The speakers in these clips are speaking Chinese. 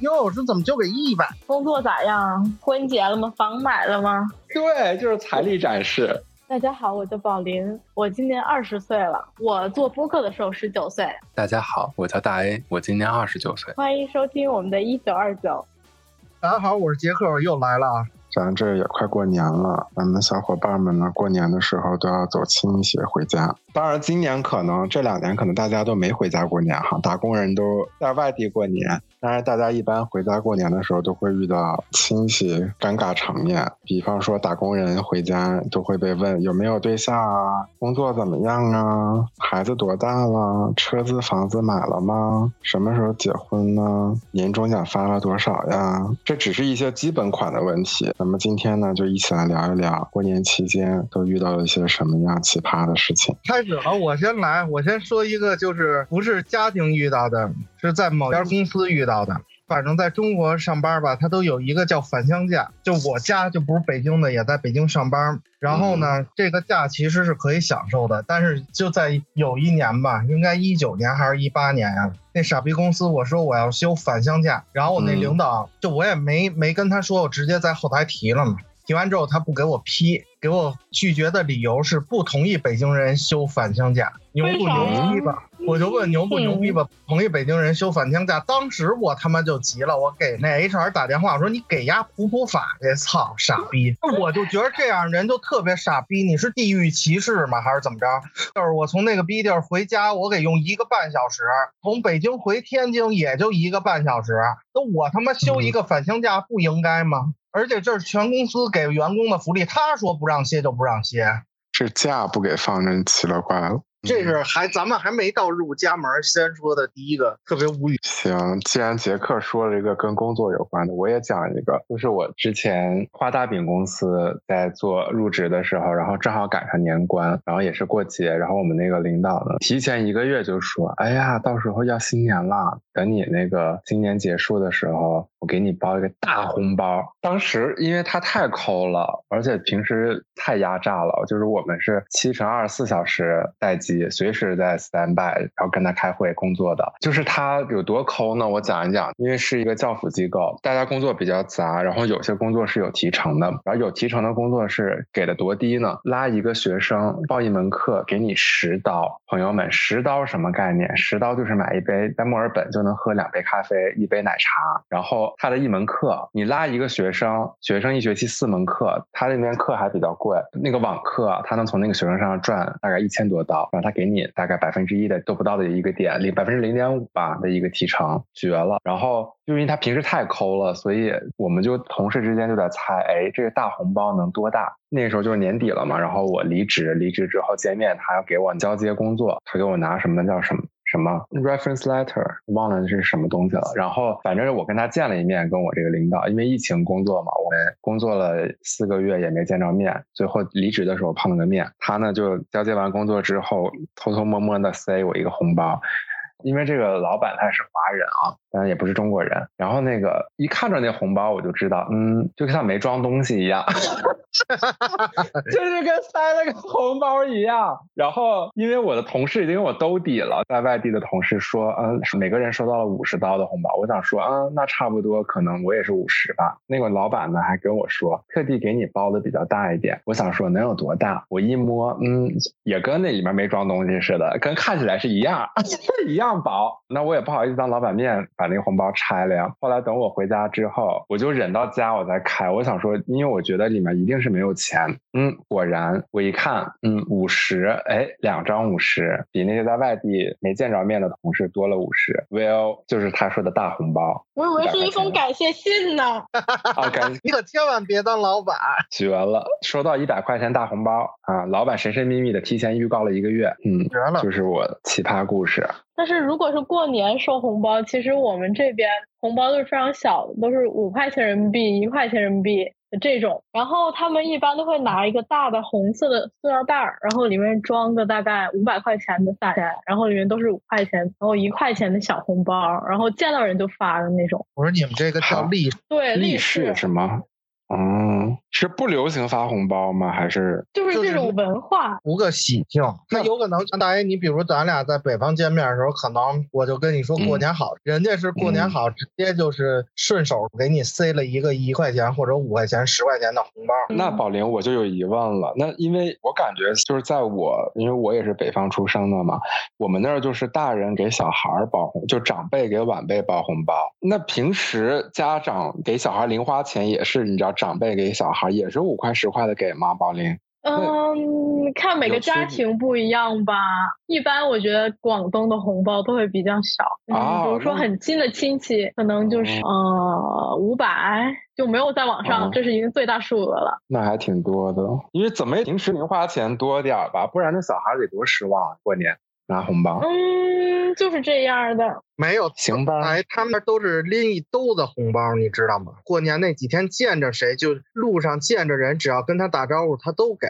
哟，这怎么就给一百？工作咋样？婚结了吗？房买了吗？对，就是财力展示。大家好，我叫宝林，我今年二十岁了。我做播客的时候十九岁。大家好，我叫大 A，我今年二十九岁。欢迎收听我们的一九二九。大家好，我是杰克，我又来了啊。咱这也快过年了，咱们小伙伴们呢，过年的时候都要走亲戚回家。当然，今年可能这两年可能大家都没回家过年哈，打工人都在外地过年。但是大家一般回家过年的时候，都会遇到亲戚尴尬场面。比方说，打工人回家都会被问有没有对象啊，工作怎么样啊，孩子多大了，车子房子买了吗？什么时候结婚呢？年终奖发了多少呀？这只是一些基本款的问题。那么今天呢，就一起来聊一聊过年期间都遇到了一些什么样奇葩的事情。始了，我先来，我先说一个，就是不是家庭遇到的，是在某家公司遇到的。反正在中国上班吧，他都有一个叫返乡假。就我家就不是北京的，也在北京上班。然后呢，这个假其实是可以享受的，但是就在有一年吧，应该一九年还是一八年呀？那傻逼公司我说我要休返乡假，然后我那领导就我也没没跟他说，我直接在后台提了嘛。提完之后他不给我批，给我拒绝的理由是不同意北京人休返乡假。牛不牛逼吧？我就问牛不牛逼吧？同意北京人休返乡假，当时我他妈就急了，我给那 HR 打电话，我说你给丫普普法去，操傻逼！我就觉得这样人就特别傻逼，你是地域歧视吗？还是怎么着？就是我从那个逼地儿回家，我给用一个半小时，从北京回天津也就一个半小时，那我他妈休一个返乡假不应该吗？而且这是全公司给员工的福利，他说不让歇就不让歇，这假不给放，真奇了怪了。这是还咱们还没到入家门，先说的第一个特别无语。行，既然杰克说了一个跟工作有关的，我也讲一个，就是我之前画大饼公司在做入职的时候，然后正好赶上年关，然后也是过节，然后我们那个领导呢，提前一个月就说，哎呀，到时候要新年了，等你那个今年结束的时候，我给你包一个大红包。当时因为他太抠了，而且平时太压榨了，就是我们是七乘二十四小时待机。也随时在 stand by，然后跟他开会工作的，就是他有多抠呢？我讲一讲，因为是一个教辅机构，大家工作比较杂，然后有些工作是有提成的，然后有提成的工作是给的多低呢？拉一个学生报一门课，给你十刀，朋友们，十刀什么概念？十刀就是买一杯在墨尔本就能喝两杯咖啡，一杯奶茶，然后他的一门课，你拉一个学生，学生一学期四门课，他那边课还比较贵，那个网课他能从那个学生上赚大概一千多刀。他给你大概百分之一的都不到的一个点，零百分之零点五吧的一个提成，绝了。然后就因为他平时太抠了，所以我们就同事之间就在猜，哎，这个大红包能多大？那时候就是年底了嘛，然后我离职，离职之后见面，他要给我交接工作，他给我拿什么叫什么？什么 reference letter 忘了是什么东西了，然后反正我跟他见了一面，跟我这个领导，因为疫情工作嘛，我们工作了四个月也没见着面，最后离职的时候碰了个面，他呢就交接完工作之后，偷偷摸摸的塞我一个红包。因为这个老板他是华人啊，当然也不是中国人。然后那个一看着那红包，我就知道，嗯，就像没装东西一样，就是跟塞了个红包一样。然后因为我的同事已经给我兜底了，在外地的同事说，嗯，每个人收到了五十刀的红包。我想说，嗯，那差不多，可能我也是五十吧。那个老板呢还跟我说，特地给你包的比较大一点。我想说能有多大？我一摸，嗯，也跟那里面没装东西似的，跟看起来是一样，一样。薄，那我也不好意思当老板面把那个红包拆了呀。后来等我回家之后，我就忍到家我再开。我想说，因为我觉得里面一定是没有钱。嗯，果然我一看，嗯，五十，哎，两张五十，比那些在外地没见着面的同事多了五十。Well，就是他说的大红包。我以为是一封感谢信呢。啊，感谢你可千万别当老板。绝了，收到一百块钱大红包啊！老板神神秘秘的提前预告了一个月。嗯，绝了，就是我奇葩故事。但是如果是过年收红包，其实我们这边红包都是非常小的，都是五块钱人民币、一块钱人民币的这种。然后他们一般都会拿一个大的红色的塑料袋儿，然后里面装个大概五百块钱的钱，然后里面都是五块钱，然后一块钱的小红包，然后见到人就发的那种。我说你们这个叫利对利是是吗？哦，是不流行发红包吗？还是就是这种文化？图个喜庆。那有可能，大爷，你比如咱俩在北方见面的时候，可能我就跟你说过年好，人家是过年好，直接就是顺手给你塞了一个一块钱或者五块钱、十块钱的红包。那宝玲，我就有疑问了。那因为我感觉就是在我，因为我也是北方出生的嘛，我们那儿就是大人给小孩包红，就长辈给晚辈包红包。那平时家长给小孩零花钱也是，你知道，长辈给小孩也是五块十块的给吗？宝林？嗯，看每个家庭不一样吧。一般我觉得广东的红包都会比较小，嗯，比如说很近的亲戚，可能就是呃五百，就没有在网上，这是已经最大数额了。那还挺多的，因为怎么平时零花钱多点吧，不然那小孩得多失望啊过年。拿红包，嗯，就是这样的，没有行吧？哎，他们都是拎一兜子红包，你知道吗？过年那几天见着谁，就路上见着人，只要跟他打招呼，他都给。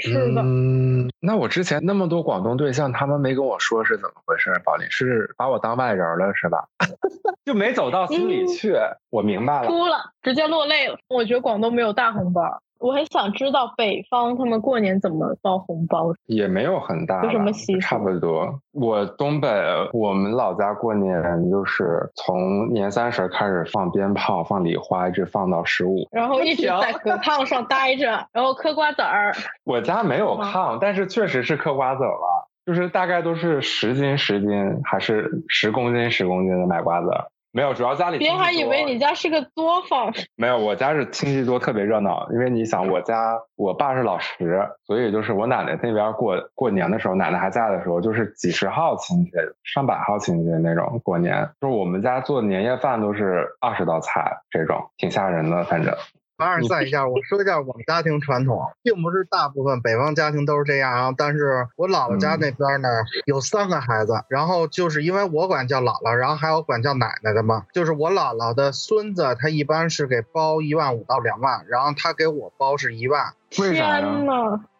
是的，嗯，那我之前那么多广东对象，他们没跟我说是怎么回事，宝林是把我当外人了是吧？就没走到心里去。我明白了，哭了，直接落泪了。我觉得广东没有大红包。我很想知道北方他们过年怎么包红包，也没有很大，有什么习俗？差不多。我东北，我们老家过年就是从年三十开始放鞭炮、放礼花，一直放到十五，然后一直在河 炕上待着，然后嗑瓜子儿。我家没有炕，但是确实是嗑瓜子了，就是大概都是十斤十斤，还是十公斤十公斤的买瓜子。没有，主要家里别人还以为你家是个作坊。没有，我家是亲戚多，特别热闹。因为你想，我家我爸是老十，所以就是我奶奶那边过过年的时候，奶奶还在的时候，就是几十号亲戚、上百号亲戚那种过年。就是我们家做年夜饭都是二十道菜，这种挺吓人的，反正。凡尔赛一下，我说一下我们家庭传统，并不是大部分北方家庭都是这样啊。但是我姥姥家那边呢，有三个孩子，然后就是因为我管叫姥姥，然后还有管叫奶奶的嘛。就是我姥姥的孙子，他一般是给包一万五到两万，然后他给我包是一万。为啥呀？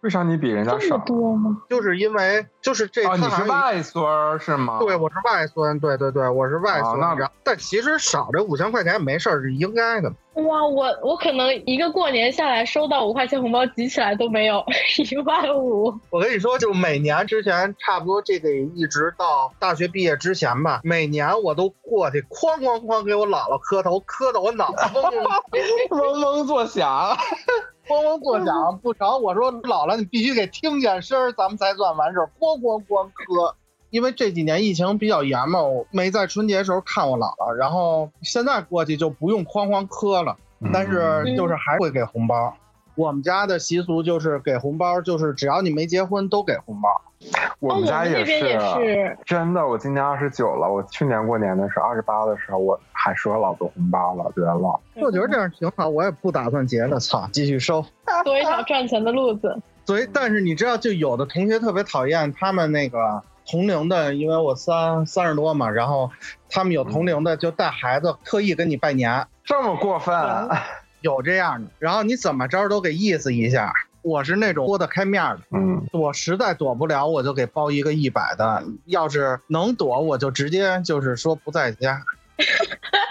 为啥你比人家少？多吗？就是因为就是这。哦，你是外孙是吗？对，我是外孙。对对对，我是外孙。那但其实少这五千块钱没事儿是应该的。哇，我我可能一个过年下来收到五块钱红包，集起来都没有 一万五。我跟你说，就每年之前差不多这得一直到大学毕业之前吧，每年我都过去哐哐哐给我姥姥磕头，磕的我脑子 嗡嗡作响。咣咣作响不成，我说姥姥，你必须得听见声儿，咱们才算完事儿。咣咣咣磕，因为这几年疫情比较严嘛，我没在春节时候看我姥姥。然后现在过去就不用哐哐磕了，但是就是还会给红包。我们家的习俗就是给红包，就是只要你没结婚都给红包。我们家也是，真的。我今年二十九了，我去年过年的时候二十八的时候，我还收了老多红包了，绝了。我觉得这样挺好，我也不打算结了，操，继续收，多一条赚钱的路子。所以，但是你知道，就有的同学特别讨厌他们那个同龄的，因为我三三十多嘛，然后他们有同龄的就带孩子特意跟你拜年，这么过分？有这样的，然后你怎么着都给意思一下。我是那种豁得开面的，嗯，我实在躲不了，我就给包一个一百的。要是能躲，我就直接就是说不在家。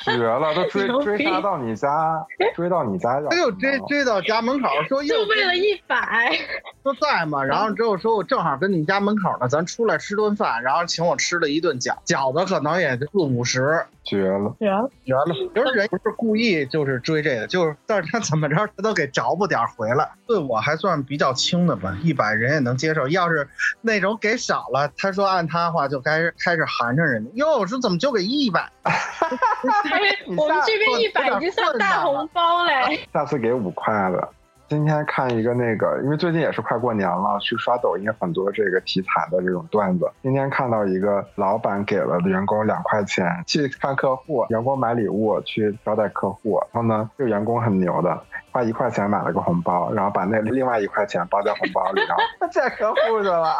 绝了，都追追杀到你家，追到你家，他就追追到家门口，说就为了一百，说在嘛，然后之后说我正好跟你家门口呢，咱出来吃顿饭，然后请我吃了一顿饺饺子，可能也就四五十。绝了，绝了，绝了！就是人不是故意就是追这个，就是但是他怎么着他都给找不点回来。对我还算比较轻的吧，一百人也能接受。要是那种给少了，他说按他话就开始开始寒碜人家。哟，说怎么就给一百？我们这边一百已经算大红包嘞。下次给五块了。今天看一个那个，因为最近也是快过年了，去刷抖音很多这个题材的这种段子。今天看到一个老板给了员工两块钱去看客户，员工买礼物去招待客户，然后呢，这个员工很牛的，花一块钱买了个红包，然后把那另外一块钱包在红包里，然后见客户去了。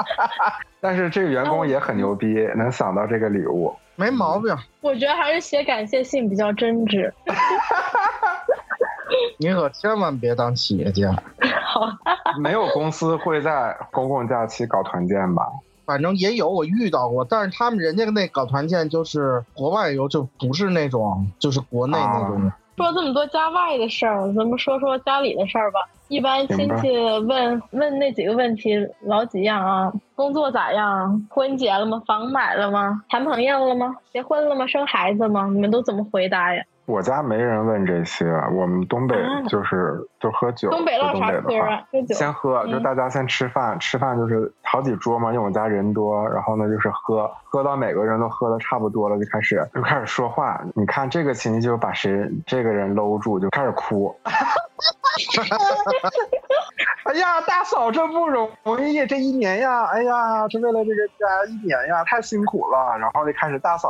但是这个员工也很牛逼，能想到这个礼物，没毛病。我觉得还是写感谢信比较真挚。你可千万别当企业家。好，没有公司会在公共假期搞团建吧？反正也有，我遇到过，但是他们人家那搞团建就是国外游，就不是那种就是国内那种说这么多家外的事儿，咱们说说家里的事儿吧。一般亲戚问问那几个问题老几样啊？工作咋样？婚结了吗？房买了吗？谈朋友了吗？结婚了吗？生孩子吗？你们都怎么回答呀？我家没人问这些，我们东北就是就喝酒。东北唠啥嗑啊？喝酒。先喝，就大家先吃饭，吃饭就是好几桌嘛，因为我家人多，然后呢就是喝，喝到每个人都喝的差不多了，就开始就开始说话。你看这个亲戚就把谁这个人搂住，就开始哭。哎呀，大嫂这不容易，这一年呀，哎呀，这为了这个家一年呀，太辛苦了。然后就开始大嫂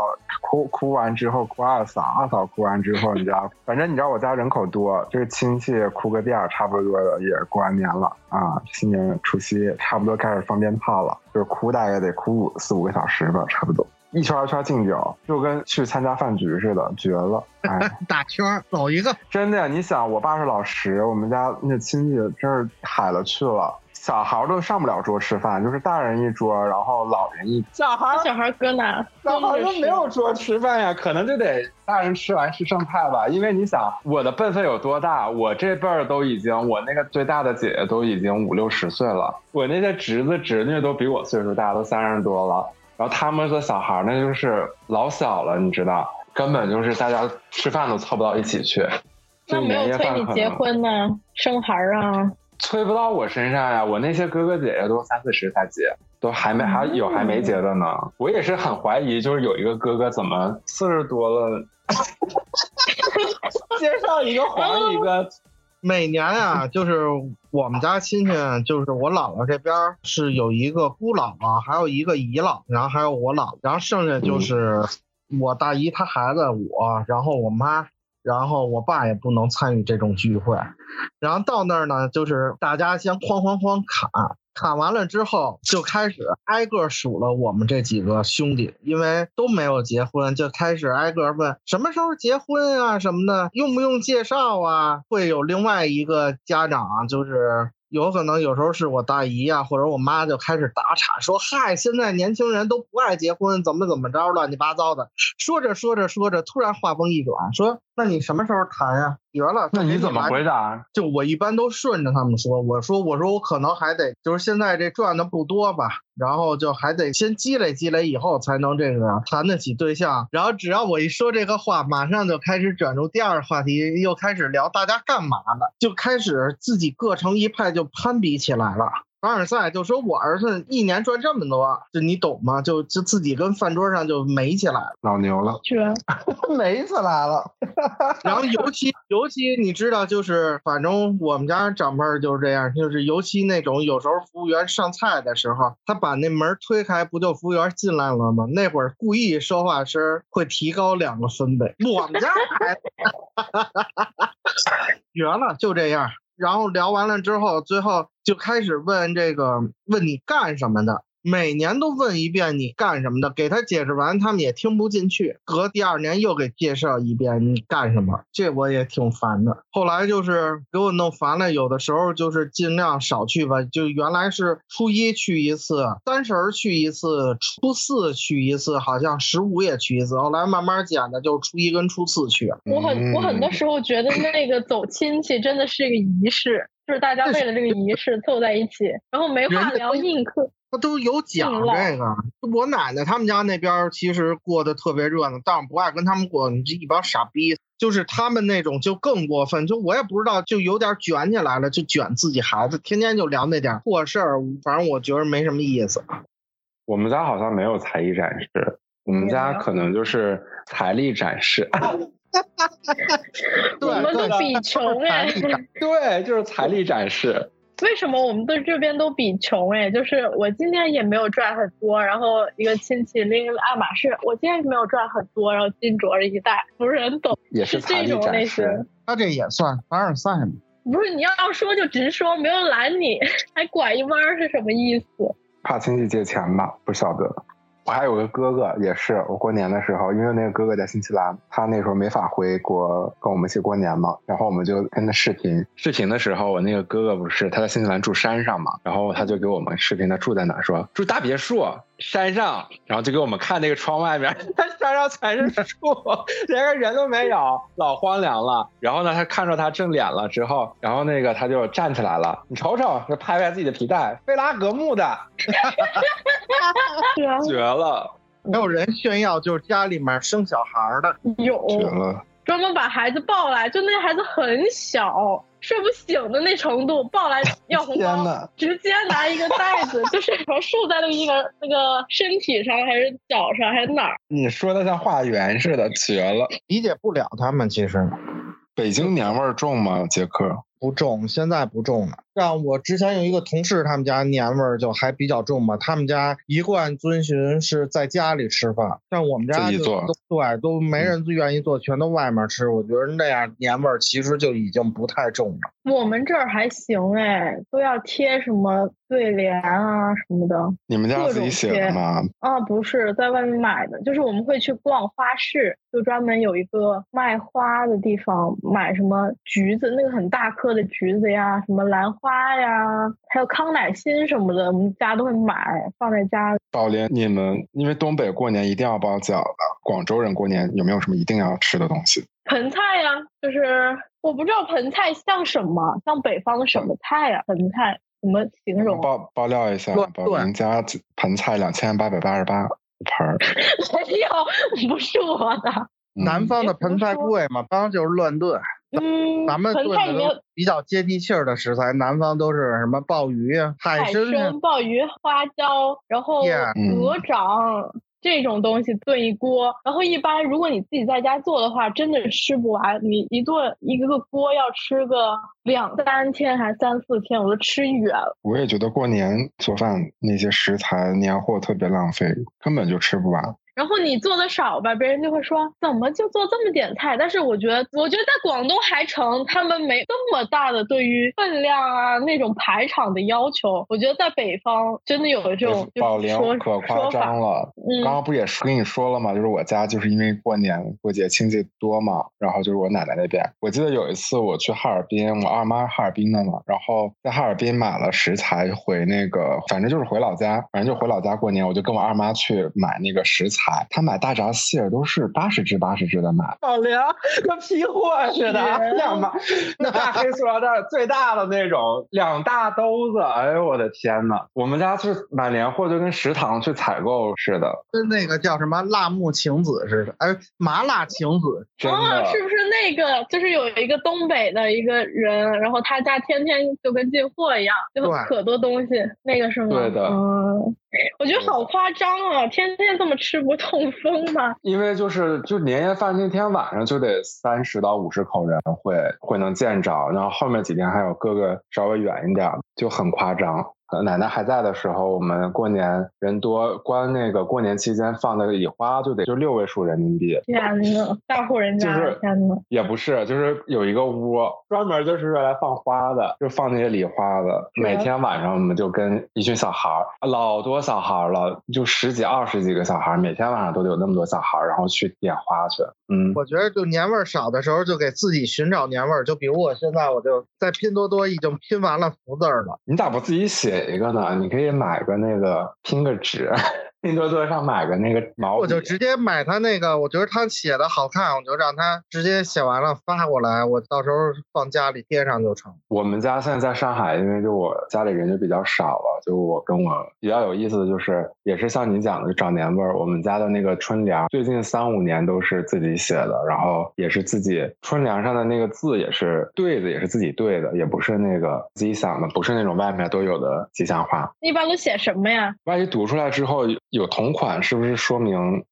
哭，哭完之后哭二嫂，二嫂哭完之后，你知道，反正你知道我家人口多，这个亲戚哭个遍，差不多也过完年了啊，新年除夕差不多开始放鞭炮了，就是哭大概得哭四五个小时吧，差不多。一圈一圈敬酒，就跟去参加饭局似的，绝了！哎，打圈走一个，真的呀！你想，我爸是老十，我们家那亲戚真是海了去了，小孩都上不了桌吃饭，就是大人一桌，然后老人一小孩小孩搁哪？小孩都没有桌吃饭呀，可能就得大人吃完吃剩菜吧。因为你想，我的辈分有多大？我这辈儿都已经，我那个最大的姐姐都已经五六十岁了，我那些侄子侄女都比我岁数大，都三十多了。然后他们的小孩那就是老小了，你知道，根本就是大家吃饭都凑不到一起去。那没有催你结婚呢，生孩儿啊？催不到我身上呀，我那些哥哥姐姐都三四十才结，都还没还有还没结的呢。我也是很怀疑，就是有一个哥哥怎么四十多了，介绍一个黄 一个。每年啊，就是我们家亲戚，就是我姥姥这边是有一个姑姥姥，还有一个姨姥，然后还有我姥，然后剩下就是我大姨她孩子我，然后我妈，然后我爸也不能参与这种聚会，然后到那儿呢，就是大家先哐哐哐砍。砍完了之后，就开始挨个数了我们这几个兄弟，因为都没有结婚，就开始挨个问什么时候结婚啊什么的，用不用介绍啊？会有另外一个家长就是。有可能有时候是我大姨呀，或者我妈就开始打岔，说：“嗨，现在年轻人都不爱结婚，怎么怎么着，乱七八糟的。”说着说着说着，突然话锋一转，说：“那你什么时候谈呀？”绝了！那你怎么回答？就我一般都顺着他们说，我说：“我说我可能还得，就是现在这赚的不多吧，然后就还得先积累积累，以后才能这个谈得起对象。”然后只要我一说这个话，马上就开始转入第二个话题，又开始聊大家干嘛呢？就开始自己各成一派，就。攀比起来了。凡尔赛就说：“我儿子一年赚这么多，就你懂吗？就就自己跟饭桌上就美起来了，老牛了，美起来了。然后尤其尤其你知道，就是反正我们家长辈就是这样，就是尤其那种有时候服务员上菜的时候，他把那门推开，不就服务员进来了吗？那会儿故意说话声会提高两个分贝。我们家孩子 绝了，就这样。”然后聊完了之后，最后就开始问这个问你干什么的。每年都问一遍你干什么的，给他解释完，他们也听不进去。隔第二年又给介绍一遍你干什么，这我也挺烦的。后来就是给我弄烦了，有的时候就是尽量少去吧。就原来是初一去一次，三十去一次，初四去一次，好像十五也去一次。后来慢慢减的，就初一跟初四去。我很我很多时候觉得那个走亲戚真的是一个仪式，就是大家为了这个仪式凑在一起，然后没话聊硬嗑。他都有讲这个，我奶奶他们家那边其实过得特别热闹，但我不爱跟他们过，你这一帮傻逼。就是他们那种就更过分，就我也不知道，就有点卷起来了，就卷自己孩子，天天就聊那点破事儿，反正我觉得没什么意思。我们家好像没有才艺展示，我们家可能就是财力展示。我们都比穷哎，对，就是财力展示。为什么我们对这边都比穷哎？就是我今天也没有赚很多，然后一个亲戚拎爱马仕，我今天也没有赚很多，然后金镯一戴，不是很懂，也是这种类型。他这也算凡尔赛吗？不是，你要说就直说，没有拦你，还拐一弯是什么意思？怕亲戚借钱吧？不晓得。我还有个哥哥，也是我过年的时候，因为那个哥哥在新西兰，他那时候没法回国跟我们一起过年嘛，然后我们就跟他视频。视频的时候，我那个哥哥不是他在新西兰住山上嘛，然后他就给我们视频他住在哪，说住大别墅。山上，然后就给我们看那个窗外面，他 山上全是树，连个人都没有，老荒凉了。然后呢，他看着他正脸了之后，然后那个他就站起来了，你瞅瞅，就拍拍自己的皮带，菲拉格慕的，绝了，还有人炫耀就是家里面生小孩的，有。绝了。专门把孩子抱来，就那孩子很小，睡不醒的那程度，抱来要红包直接拿一个袋子，就是竖在那个一个那个身体上，还是脚上，还是哪儿？你说的像化缘似的，绝了。理解不了他们其实北京年味儿重吗？杰克？不重，现在不重了。像我之前有一个同事，他们家年味儿就还比较重嘛。他们家一贯遵循是在家里吃饭，像我们家就自己做都对，都没人愿意做，全都外面吃。我觉得那样年味儿其实就已经不太重了。我们这儿还行哎，都要贴什么对联啊什么的。你们家自己写的吗？啊，不是在外面买的，就是我们会去逛花市，就专门有一个卖花的地方，买什么橘子，那个很大颗的橘子呀，什么兰花呀，还有康乃馨什么的，我们家都会买放在家。宝莲，你们因为东北过年一定要包饺子，广州人过年有没有什么一定要吃的东西？盆菜呀，就是我不知道盆菜像什么，像北方的什么菜呀？盆菜怎么形容？爆爆料一下，乱宝莲家盆菜两千八百八十八一盆儿。没有，不是我的。嗯南方的盆菜贵嘛，当然就是乱炖。嗯，咱们盆炖的菜里面都比较接地气儿的食材，南方都是什么鲍鱼啊、海海参鲍鱼、花椒，然后鹅掌。这种东西炖一锅，然后一般如果你自己在家做的话，真的吃不完。你一顿一个锅要吃个两三天还三四天，我都吃远了。我也觉得过年做饭那些食材年货特别浪费，根本就吃不完。然后你做的少吧，别人就会说怎么就做这么点菜？但是我觉得，我觉得在广东还成，他们没这么大的对于分量啊那种排场的要求。我觉得在北方真的有这种宝莲可夸张了，嗯刚刚不也是跟你说了吗？就是我家就是因为过年过节亲戚多嘛，然后就是我奶奶那边。我记得有一次我去哈尔滨，我二妈哈尔滨的嘛，然后在哈尔滨买了食材回那个，反正就是回老家，反正就回老家过年，我就跟我二妈去买那个食材，她买大闸蟹都是八十只八十只的买，好凉跟批货似的，天两把那大黑塑料袋最大的那种，两大兜子，哎呦我的天呐，我们家去买年货就跟食堂去采购似的，跟那个叫什么辣木晴子似的，哎，麻辣晴子，真的。哦，是不是那个？就是有一个东北的一个人，然后他家天天就跟进货一样，就对可多东西。那个是吗？对的嗯，我觉得好夸张啊！天天这么吃不痛风吗？因为就是就年夜饭那天晚上就得三十到五十口人会会能见着，然后后面几天还有各个稍微远一点，就很夸张。呃奶奶还在的时候，我们过年人多，光那个过年期间放的礼花就得就六位数人民币，天呐，大户人家，就是天呐！也不是，就是有一个屋专门就是用来放花的，就放那些礼花的。每天晚上我们就跟一群小孩儿，老多小孩儿了，就十几二十几个小孩儿，每天晚上都得有那么多小孩儿，然后去点花去。嗯，我觉得就年味儿少的时候，就给自己寻找年味儿。就比如我现在，我就在拼多多已经拼完了福字儿了。你咋不自己写一个呢？你可以买个那个拼个纸，拼多多上买个那个毛笔，我就直接买他那个，我觉得他写的好看，我就让他直接写完了发过来，我到时候放家里贴上就成。我们家现在在上海，因为就我家里人就比较少了，就我跟我比较有意思的就是，也是像你讲的就找年味儿。我们家的那个春联，最近三五年都是自己写的，然后也是自己春联上的那个字也是对子，也是自己对的，也不是那个自己想的，不是那种外面都有的吉祥话。一般都写什么呀？万一读出来之后有同款，是不是说明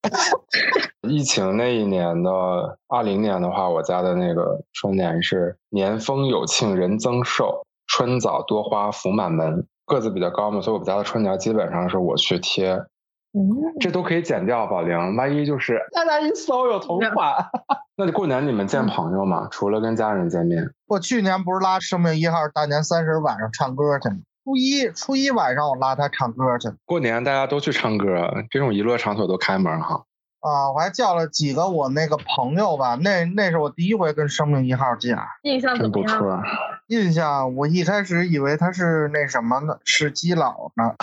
疫情那一年的二零年的话，我家的那个春联是“年丰有庆人增寿，春早多花福满门”。个子比较高嘛，所以我们家的春联基本上是我去贴，嗯，这都可以剪掉，宝玲。万一就是大家一搜有同款，那就过年你们见朋友吗？除了跟家人见面，我去年不是拉生命一号大年三十晚上唱歌去吗？初一初一晚上我拉他唱歌去过年大家都去唱歌，这种娱乐场所都开门哈。啊，我还叫了几个我那个朋友吧，那那是我第一回跟生命一号见，印象怎真不么样？错，印象我一开始以为他是那什么呢，是基佬呢，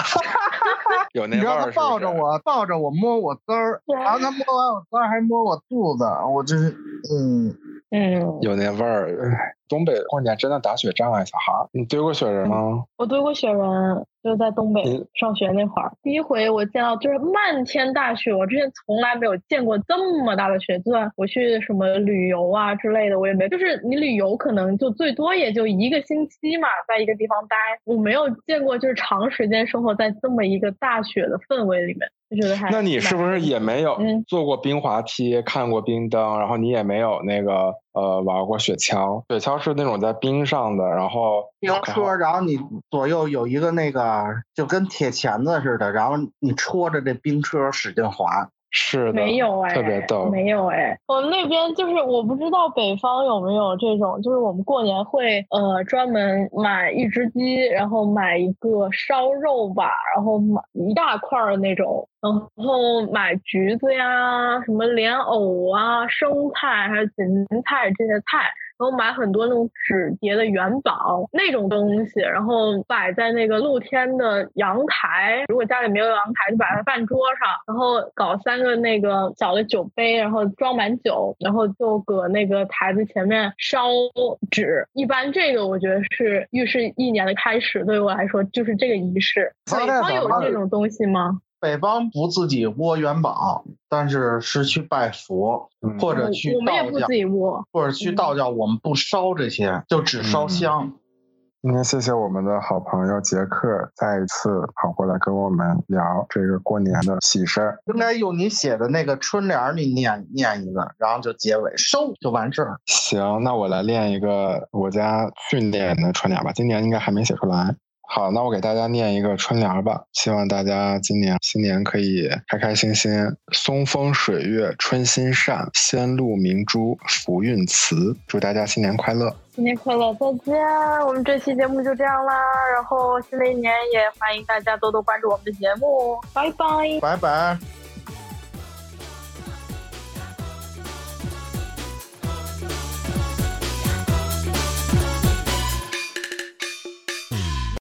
有那你知道他味儿是不是抱着我，抱着我摸我滋儿，然后他摸完我滋儿还摸我肚子，我真是，嗯，嗯，有那味儿。东北过年真的打雪仗啊，小孩儿，你堆过雪人吗？我堆过雪人，就在东北嗯上学那会儿，第一回我见到就是漫天大雪，我之前从来没有见过这么大的雪。就算我去什么旅游啊之类的，我也没，就是你旅游可能就最多也就一个星期嘛，在一个地方待，我没有见过就是长时间生活在这么一个大雪的氛围里面，就觉得还那你是不是也没有嗯坐过冰滑梯、看过冰灯，然后你也没有那个呃玩过雪橇？雪橇是那种在冰上的，然后冰车，然后你左右有一个那个就跟铁钳子似的，然后你戳着这冰车使劲滑。是的，没有哎，特别逗。没有哎，我们那边就是我不知道北方有没有这种，就是我们过年会呃专门买一只鸡，然后买一个烧肉吧，然后买一大块儿的那种，然后买橘子呀、什么莲藕啊、生菜还有芹菜这些菜。然后买很多那种纸叠的元宝那种东西，然后摆在那个露天的阳台。如果家里没有阳台，就摆在饭桌上，然后搞三个那个小的酒杯，然后装满酒，然后就搁那个台子前面烧纸。一般这个我觉得是预示一年的开始，对我来说就是这个仪式。北方有这种东西吗？北方不自己窝元宝，但是是去拜佛，嗯或者去我们也道教不自，己窝。或者去道教，我们不烧这些，就只烧嗯香。今天谢谢我们的好朋友杰克再一次跑过来跟我们聊这个过年的喜事儿。应该用你写的那个春联儿，你念念一个，然后就结尾收就完事儿。行，那我来练一个我家训练的春联吧，今年应该还没写出来。好，那我给大家念一个春联吧，希望大家今年新年可以开开心心，松风水月春心善，仙露明珠福运慈。祝大家新年快乐！新年快乐，再见！我们这期节目就这样啦，然后新的一年也欢迎大家多多关注我们的节目，拜拜。拜拜。